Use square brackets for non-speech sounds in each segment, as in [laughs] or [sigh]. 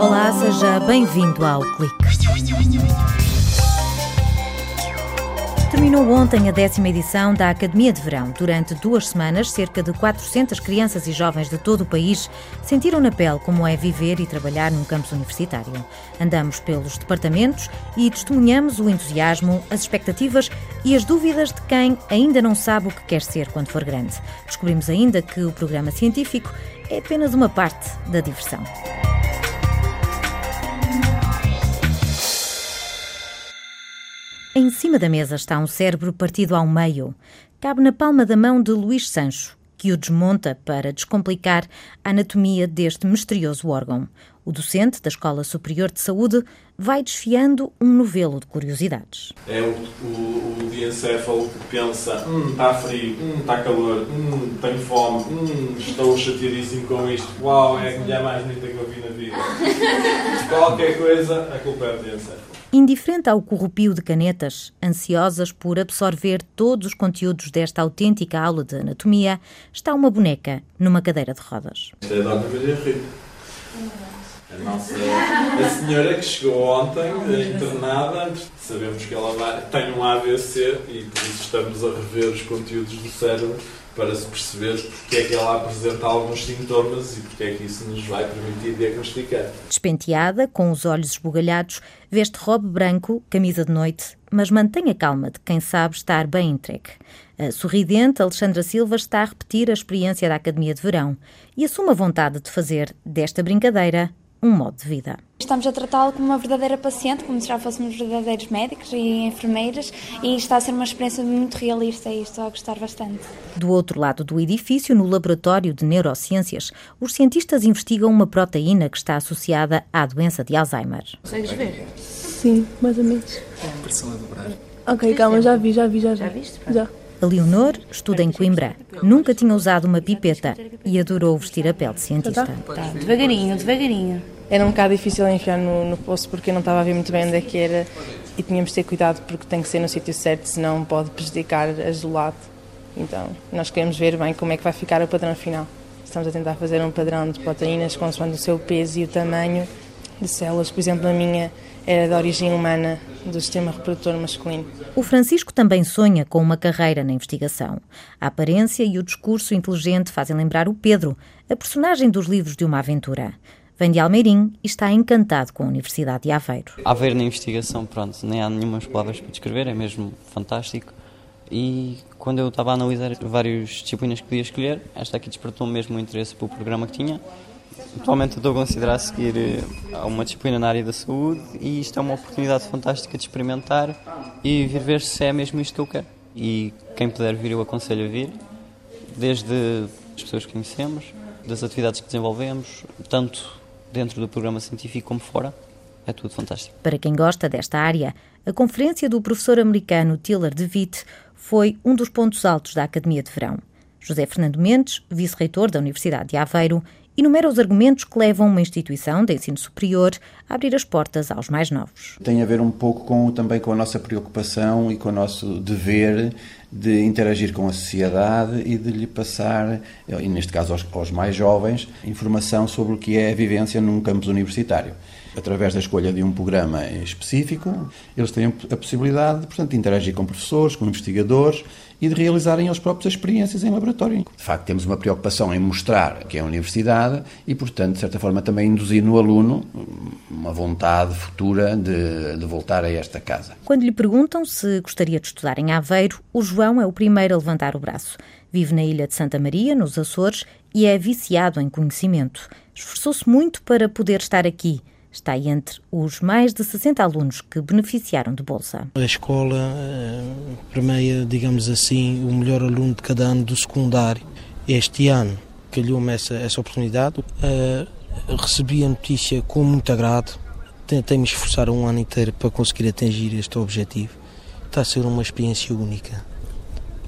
Olá, seja bem-vindo ao Clique. Terminou ontem a décima edição da Academia de Verão. Durante duas semanas, cerca de 400 crianças e jovens de todo o país sentiram na pele como é viver e trabalhar num campus universitário. Andamos pelos departamentos e testemunhamos o entusiasmo, as expectativas e as dúvidas de quem ainda não sabe o que quer ser quando for grande. Descobrimos ainda que o programa científico é apenas uma parte da diversão. Em cima da mesa está um cérebro partido ao meio. Cabe na palma da mão de Luís Sancho, que o desmonta para descomplicar a anatomia deste misterioso órgão. O docente da Escola Superior de Saúde vai desfiando um novelo de curiosidades. É o, o, o diencéfalo que pensa: hum, está frio, hum, está calor, hum, tenho fome, hum, estou chateadíssimo com isto, uau, é a mulher mais bonita que eu vi na vida. [laughs] Qualquer coisa, a culpa é do diencéfalo. Indiferente ao corrupio de canetas, ansiosas por absorver todos os conteúdos desta autêntica aula de anatomia, está uma boneca numa cadeira de rodas. Isto é a Dona Maria Rita. A nossa a senhora que chegou ontem, internada, sabemos que ela vai, tem um AVC e por isso estamos a rever os conteúdos do cérebro para se perceber porque é que ela apresenta alguns sintomas e porque é que isso nos vai permitir diagnosticar. Despenteada, com os olhos esbugalhados, veste robe branco, camisa de noite, mas mantém a calma de quem sabe estar bem entregue. A sorridente Alexandra Silva está a repetir a experiência da Academia de Verão e assume a vontade de fazer desta brincadeira um modo de vida. Estamos a tratá-lo como uma verdadeira paciente, como se já fôssemos verdadeiros médicos e enfermeiras, e está a ser uma experiência muito realista e estou a gostar bastante. Do outro lado do edifício, no Laboratório de Neurociências, os cientistas investigam uma proteína que está associada à doença de Alzheimer. Consegues ver? Sim, mais ou menos. Pressão a dobrar. Ok, calma, já vi, já vi, já vi. Já viste? Já. A Leonor estuda em Coimbra. Nunca tinha usado uma pipeta e adorou vestir a pele de cientista. Tá, devagarinho, devagarinho. Era um bocado difícil enfiar no, no poço porque eu não estava a ver muito bem onde é que era e tínhamos de ter cuidado porque tem que ser no sítio certo, senão pode prejudicar a gelado. Então, nós queremos ver bem como é que vai ficar o padrão final. Estamos a tentar fazer um padrão de proteínas consoante o seu peso e o tamanho de células. Por exemplo, a minha era de origem humana, do sistema reprodutor masculino. O Francisco também sonha com uma carreira na investigação. A aparência e o discurso inteligente fazem lembrar o Pedro, a personagem dos livros de uma aventura. Vem de Almeirim e está encantado com a Universidade de Aveiro. Aveiro na investigação, pronto, nem há nenhumas palavras para descrever, é mesmo fantástico. E quando eu estava a analisar várias disciplinas que podia escolher, esta aqui despertou mesmo o interesse pelo programa que tinha. Atualmente estou a considerar seguir eh, a uma disciplina na área da saúde e isto é uma oportunidade fantástica de experimentar e vir ver se é mesmo isto que eu quero. E quem puder vir, eu aconselho a vir, desde as pessoas que conhecemos, das atividades que desenvolvemos, tanto dentro do programa científico como fora. É tudo fantástico. Para quem gosta desta área, a conferência do professor americano Tiller DeWitt foi um dos pontos altos da Academia de Verão. José Fernando Mendes, vice-reitor da Universidade de Aveiro, enumera os argumentos que levam uma instituição de ensino superior a abrir as portas aos mais novos. Tem a ver um pouco com, também com a nossa preocupação e com o nosso dever de interagir com a sociedade e de lhe passar, e neste caso aos, aos mais jovens, informação sobre o que é a vivência num campus universitário através da escolha de um programa específico, eles têm a possibilidade, portanto, de interagir com professores, com investigadores e de realizarem eles próprios experiências em laboratório. De facto, temos uma preocupação em mostrar que é a universidade e, portanto, de certa forma, também induzir no aluno uma vontade futura de, de voltar a esta casa. Quando lhe perguntam se gostaria de estudar em Aveiro, o João é o primeiro a levantar o braço. Vive na ilha de Santa Maria, nos Açores, e é viciado em conhecimento. Esforçou-se muito para poder estar aqui está entre os mais de 60 alunos que beneficiaram de bolsa. A escola eh, premia, digamos assim, o melhor aluno de cada ano do secundário. Este ano calhou-me essa, essa oportunidade. Uh, recebi a notícia com muito agrado. Tentei me esforçar um ano inteiro para conseguir atingir este objetivo. Está a ser uma experiência única.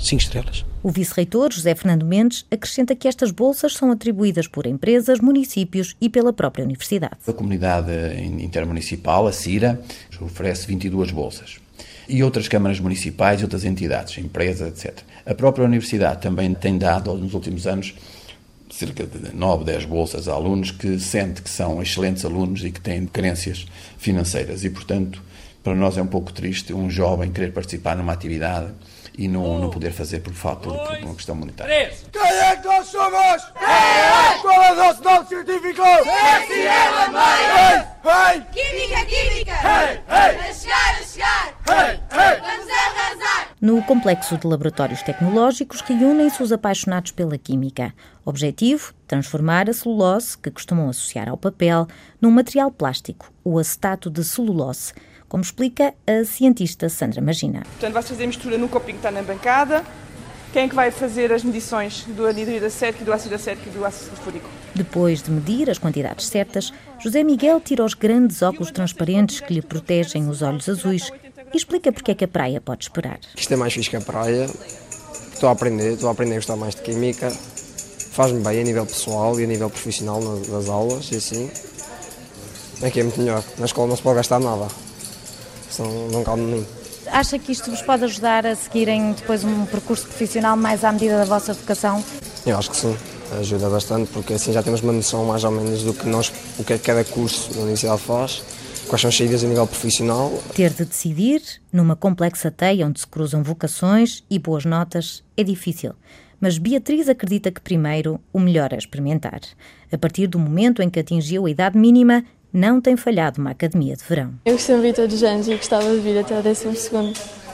Cinco estrelas. O vice-reitor, José Fernando Mendes, acrescenta que estas bolsas são atribuídas por empresas, municípios e pela própria universidade. A comunidade intermunicipal, a CIRA, oferece 22 bolsas. E outras câmaras municipais e outras entidades, empresas, etc. A própria universidade também tem dado, nos últimos anos, cerca de 9, 10 bolsas a alunos que sente que são excelentes alunos e que têm carências financeiras. E, portanto, para nós é um pouco triste um jovem querer participar numa atividade e não, não poder fazer por fato por uma questão monetária. Quem é que nós somos? Qual é o nosso nome científico? SLM! Hey, Química, química! hey, hey, A chegar, a chegar! hey, hey! Vamos arrasar! No complexo de laboratórios tecnológicos reúnem-se os apaixonados pela química. Objetivo: transformar a celulose, que costumam associar ao papel, num material plástico, o acetato de celulose, como explica a cientista Sandra Magina. Portanto, vai fazer a mistura no copinho que está na bancada. Quem é que vai fazer as medições do anidrido acético, do ácido acético e do ácido sulfúrico? Depois de medir as quantidades certas, José Miguel tira os grandes óculos transparentes que lhe protegem os olhos azuis e explica porque é que a praia pode esperar. Isto é mais fixe que a praia. Estou a aprender, estou a aprender a gostar mais de química. Faz-me bem a nível pessoal e a nível profissional nas, nas aulas e assim. Aqui é muito melhor. Na escola não se pode gastar nada. Senão não calmo mim. Acha que isto vos pode ajudar a seguirem depois um percurso profissional mais à medida da vossa vocação? Eu acho que sim. Ajuda bastante porque assim já temos uma noção mais ou menos do que nós, o que é que cada curso na universidade faz, quais são as saídas a nível profissional. Ter de decidir, numa complexa teia onde se cruzam vocações e boas notas, é difícil. Mas Beatriz acredita que primeiro o melhor é experimentar. A partir do momento em que atingiu a idade mínima, não tem falhado uma academia de verão. Eu costumo vir todos os anos e gostava de vir até o 12 segundo.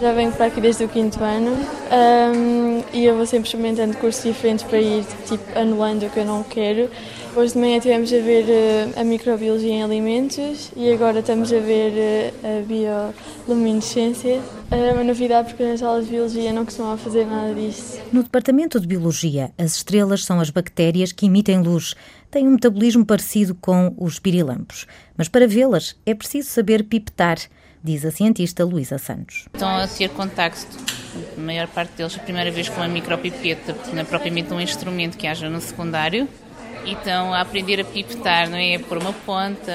Já venho para aqui desde o quinto ano um, e eu vou sempre experimentando cursos diferentes para ir tipo, anulando o que eu não quero. Hoje de manhã tivemos a ver uh, a microbiologia em alimentos e agora estamos a ver uh, a bioluminescência. É uma novidade porque nas aulas de biologia não costumava fazer nada disso. No departamento de biologia, as estrelas são as bactérias que emitem luz. Têm um metabolismo parecido com os pirilampos. Mas para vê-las é preciso saber pipetar diz a cientista Luísa Santos. Estão a ter contacto, a maior parte deles, a primeira vez com a micropipeta, porque não é propriamente um instrumento que haja no secundário, e estão a aprender a pipetar, não é? A pôr uma ponta,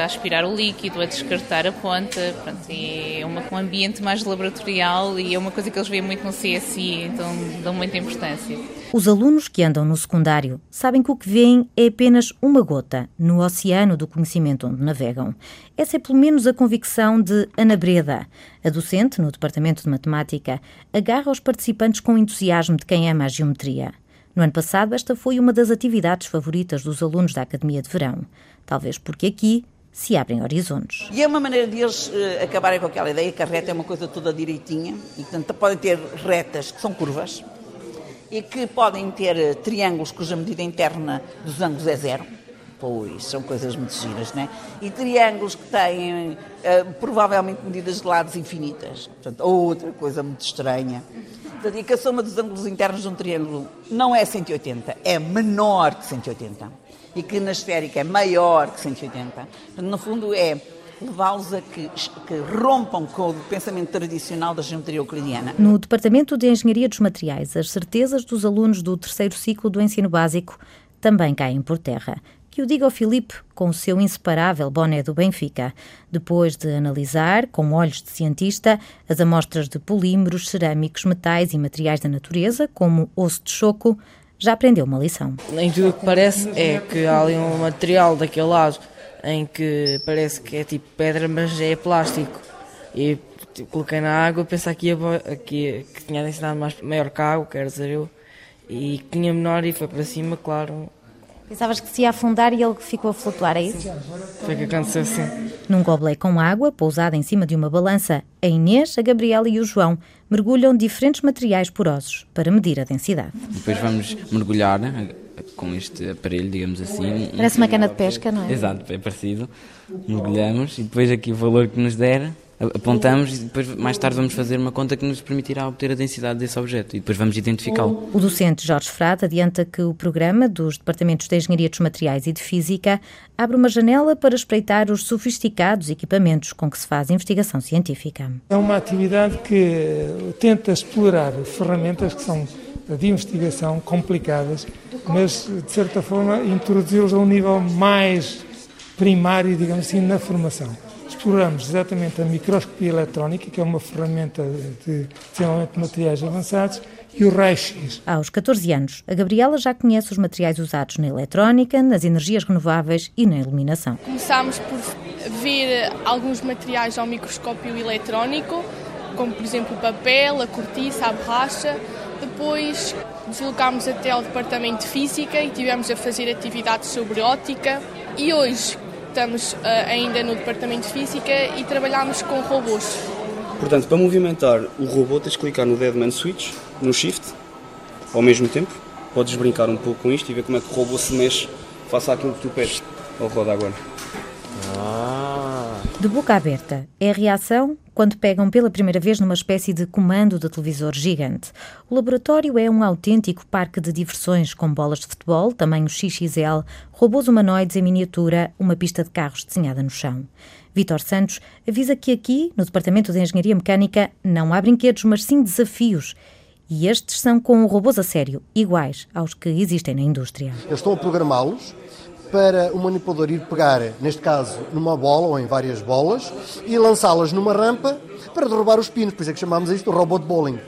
a aspirar o líquido, a descartar a ponta. Pronto, é uma, um ambiente mais laboratorial e é uma coisa que eles veem muito no CSI, então dão muita importância. Os alunos que andam no secundário sabem que o que veem é apenas uma gota no oceano do conhecimento onde navegam. Essa é pelo menos a convicção de Ana Breda. A docente no Departamento de Matemática agarra os participantes com entusiasmo de quem ama a geometria. No ano passado, esta foi uma das atividades favoritas dos alunos da Academia de Verão. Talvez porque aqui se abrem horizontes. E é uma maneira de eles uh, acabarem com aquela ideia que a reta é uma coisa toda direitinha e, portanto, podem ter retas que são curvas e que podem ter uh, triângulos cuja medida interna dos ângulos é zero. Pois, são coisas muito giras, não é? E triângulos que têm uh, provavelmente medidas de lados infinitas. Portanto, outra coisa muito estranha. Portanto, e que a soma dos ângulos internos de um triângulo não é 180, é menor que 180. E que na esférica é maior que 180. Portanto, no fundo, é levá-los a que, que, rompam com o pensamento tradicional da geometria euclidiana. No Departamento de Engenharia dos Materiais, as certezas dos alunos do terceiro ciclo do ensino básico também caem por terra. Que o diga ao Filipe com o seu inseparável boné do Benfica, depois de analisar, com olhos de cientista, as amostras de polímeros, cerâmicos, metais e materiais da natureza, como osso de choco, já aprendeu uma lição. Em tudo o que parece é que há ali um material daquele lado em que parece que é tipo pedra, mas é plástico. E tipo, coloquei na água, pensar que, ia, que, que tinha densidade mais, maior que a água, dizer eu, e que tinha menor e foi para cima, claro. Pensavas que se ia afundar e ele ficou a flutuar, é isso? Foi que aconteceu assim. Num goblé com água, pousada em cima de uma balança, a Inês, a Gabriela e o João mergulham diferentes materiais porosos para medir a densidade. Depois vamos mergulhar com este aparelho, digamos assim. Parece uma cana de pesca, não é? Exato, é parecido. Mergulhamos e depois aqui o valor que nos der apontamos e depois mais tarde vamos fazer uma conta que nos permitirá obter a densidade desse objeto e depois vamos identificá-lo. O docente Jorge Frade adianta que o programa dos Departamentos de Engenharia dos Materiais e de Física abre uma janela para espreitar os sofisticados equipamentos com que se faz investigação científica. É uma atividade que tenta explorar ferramentas que são de investigação complicadas, mas de certa forma introduzi-los a um nível mais primário, digamos assim, na formação exploramos exatamente a microscopia eletrónica, que é uma ferramenta de desenvolvimento de materiais avançados, e o raio-x. Aos 14 anos, a Gabriela já conhece os materiais usados na eletrónica, nas energias renováveis e na iluminação. Começámos por ver alguns materiais ao microscópio eletrónico, como por exemplo o papel, a cortiça, a borracha. Depois deslocámos até ao departamento de física e tivemos a fazer atividades sobre ótica. E hoje estamos uh, ainda no departamento de física e trabalhamos com robôs. Portanto, para movimentar o robô tens de clicar no Deadman Switch, no Shift, ao mesmo tempo. Podes brincar um pouco com isto e ver como é que o robô se mexe face àquilo que tu pedes. Ele roda agora. De boca aberta, é a reação quando pegam pela primeira vez numa espécie de comando de televisor gigante. O laboratório é um autêntico parque de diversões com bolas de futebol, tamanho XXL, robôs humanoides em miniatura, uma pista de carros desenhada no chão. Vítor Santos avisa que aqui, no Departamento de Engenharia Mecânica, não há brinquedos, mas sim desafios. E estes são com robôs a sério, iguais aos que existem na indústria. Eles estão a programá-los para o manipulador ir pegar, neste caso, numa bola ou em várias bolas e lançá-las numa rampa para derrubar os pinos. Por isso é que chamámos isto de robô de bowling.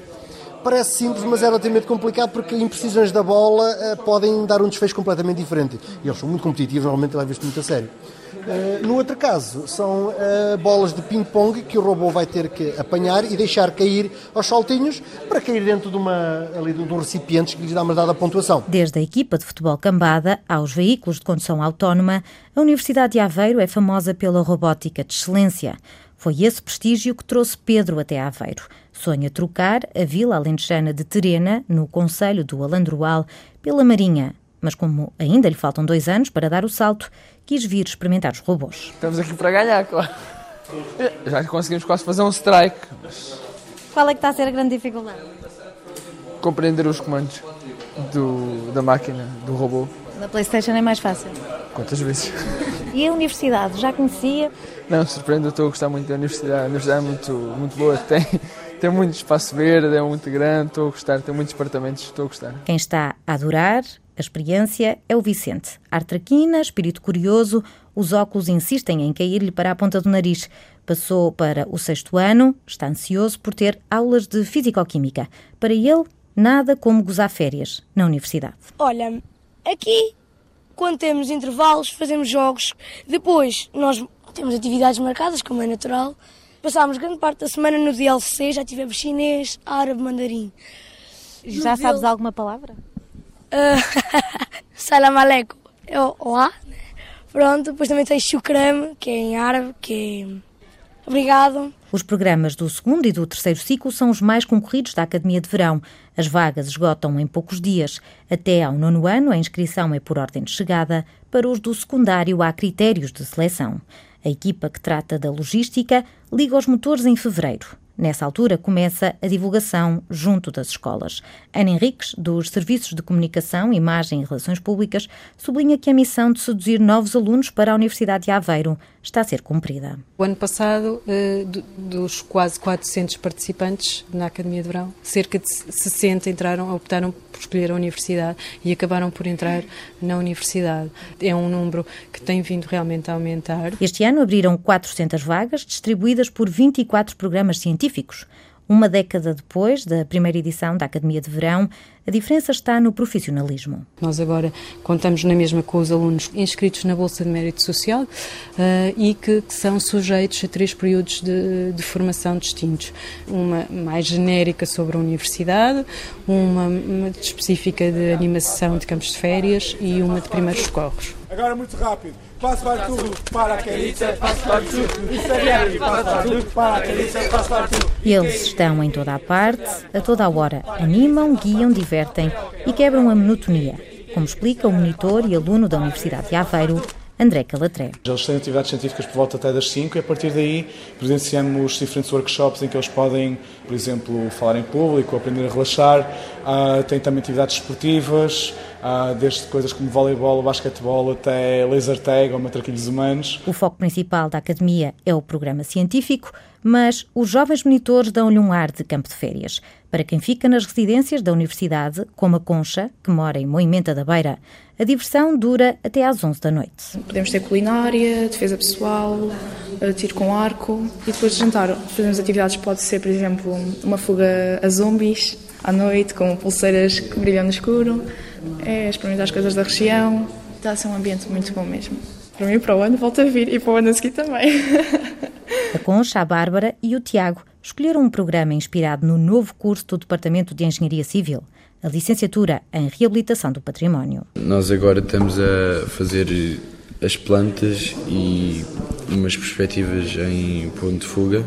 Parece simples, mas é relativamente complicado porque imprecisões da bola uh, podem dar um desfecho completamente diferente. E eles são muito competitivos, normalmente levam isto muito a sério. Uh, no outro caso, são uh, bolas de ping-pong que o robô vai ter que apanhar e deixar cair aos saltinhos para cair dentro de, uma, ali, de um recipiente que lhes dá uma dada pontuação. Desde a equipa de futebol cambada aos veículos de condução autónoma, a Universidade de Aveiro é famosa pela robótica de excelência. Foi esse prestígio que trouxe Pedro até Aveiro. Sonha trocar a vila alentejana de Terena, no Conselho do Alandroal, pela Marinha, mas como ainda lhe faltam dois anos para dar o salto, quis vir experimentar os robôs. Estamos aqui para ganhar, claro. Já conseguimos quase fazer um strike. Qual é que está a ser a grande dificuldade? Compreender os comandos do, da máquina, do robô. Na Playstation é mais fácil. Quantas vezes? E a universidade, já conhecia? Não, surpreendo, estou a gostar muito da universidade. A universidade é muito, muito boa, tem, tem muito espaço verde, é muito grande, estou a gostar, tem muitos departamentos, estou a gostar. Quem está a adorar a experiência é o Vicente. Artraquina, espírito curioso, os óculos insistem em cair-lhe para a ponta do nariz. Passou para o sexto ano, está ansioso por ter aulas de Físico-Química. Para ele, nada como gozar férias na universidade. Olha, aqui, quando temos intervalos, fazemos jogos. Depois, nós temos atividades marcadas, como é natural. Passámos grande parte da semana no DLC, já tivemos chinês, árabe, mandarim. Já sabes alguma palavra? [laughs] Salam aleikum. É olá. Pronto, depois também tem shukram, que é em árabe, que é obrigado. Os programas do segundo e do terceiro ciclo são os mais concorridos da Academia de Verão. As vagas esgotam em poucos dias. Até ao nono ano, a inscrição é por ordem de chegada. Para os do secundário, há critérios de seleção. A equipa que trata da logística liga os motores em fevereiro. Nessa altura começa a divulgação junto das escolas. Ana Henriques, dos Serviços de Comunicação, Imagem e Relações Públicas, sublinha que a missão de seduzir novos alunos para a Universidade de Aveiro está a ser cumprida. O ano passado, eh, dos quase 400 participantes na Academia de Verão, cerca de 60 entraram, optaram por escolher a universidade e acabaram por entrar na universidade. É um número que tem vindo realmente a aumentar. Este ano abriram 400 vagas, distribuídas por 24 programas científicos. Uma década depois da primeira edição da Academia de Verão, a diferença está no profissionalismo. Nós agora contamos na mesma com os alunos inscritos na Bolsa de Mérito Social uh, e que, que, são sujeitos a três períodos de, de, formação distintos. Uma mais genérica sobre a universidade, uma, uma específica de animação de campos de férias e uma de primeiros socorros. Agora muito rápido. Passo para. Eles estão em toda a parte, a toda a hora. Animam, guiam, divertem e quebram a monotonia, como explica o monitor e aluno da Universidade de Aveiro, André Calatré. Eles têm atividades científicas por volta até das 5 e a partir daí presenciamos diferentes workshops em que eles podem, por exemplo, falar em público, aprender a relaxar. Uh, tem também atividades esportivas, uh, desde coisas como voleibol, basquetebol até laser tag ou matraquilhos humanos. O foco principal da academia é o programa científico, mas os jovens monitores dão-lhe um ar de campo de férias. Para quem fica nas residências da universidade, como a Concha, que mora em Moimenta da Beira, a diversão dura até às 11 da noite. Podemos ter culinária, defesa pessoal, eh, tiro com arco e depois de jantar fazemos atividades, pode ser, por exemplo, uma fuga a zombies à noite, com pulseiras que brilham no escuro, é experimentar as coisas da região. Está a ser um ambiente muito bom mesmo. Para mim, para o ano, volto a vir e para o ano a seguir também. A Concha, a Bárbara e o Tiago escolheram um programa inspirado no novo curso do Departamento de Engenharia Civil, a licenciatura em Reabilitação do Património. Nós agora estamos a fazer as plantas e umas perspectivas em ponto de fuga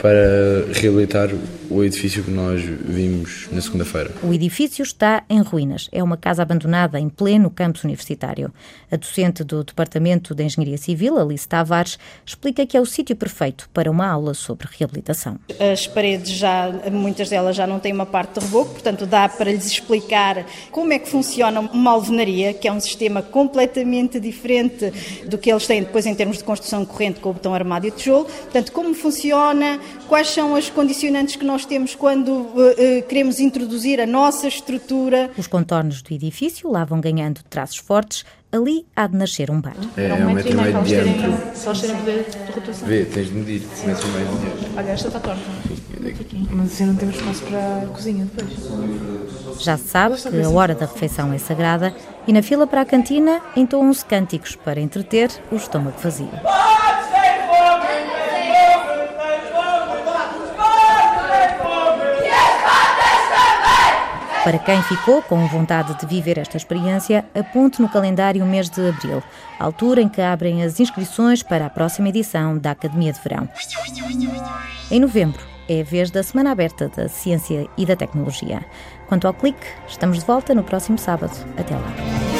para reabilitar o edifício que nós vimos na segunda-feira. O edifício está em ruínas. É uma casa abandonada em pleno campus universitário. A docente do Departamento de Engenharia Civil, Alice Tavares, explica que é o sítio perfeito para uma aula sobre reabilitação. As paredes já, muitas delas já não têm uma parte de reboco, portanto dá para lhes explicar como é que funciona uma alvenaria, que é um sistema completamente diferente do que eles têm depois em termos de construção corrente com o botão armado e o tijolo. Portanto, como funciona, quais são as condicionantes que nós temos quando uh, queremos introduzir a nossa estrutura. Os contornos do edifício lá vão ganhando traços fortes. Ali há de nascer um bar. É, é um metro e meio de diâmetro. Só eles terem poder de rotação. Vê, tens de medir. Um metro e meio de diâmetro. Olha, esta está torta. Mas assim não temos espaço para a cozinha depois. Já se sabe que a hora da refeição é sagrada e na fila para a cantina entoam-se cânticos para entreter o estômago vazio. Para quem ficou com vontade de viver esta experiência, aponte no calendário o mês de abril, altura em que abrem as inscrições para a próxima edição da Academia de Verão. Em novembro é a vez da Semana Aberta da Ciência e da Tecnologia. Quanto ao clique, estamos de volta no próximo sábado. Até lá.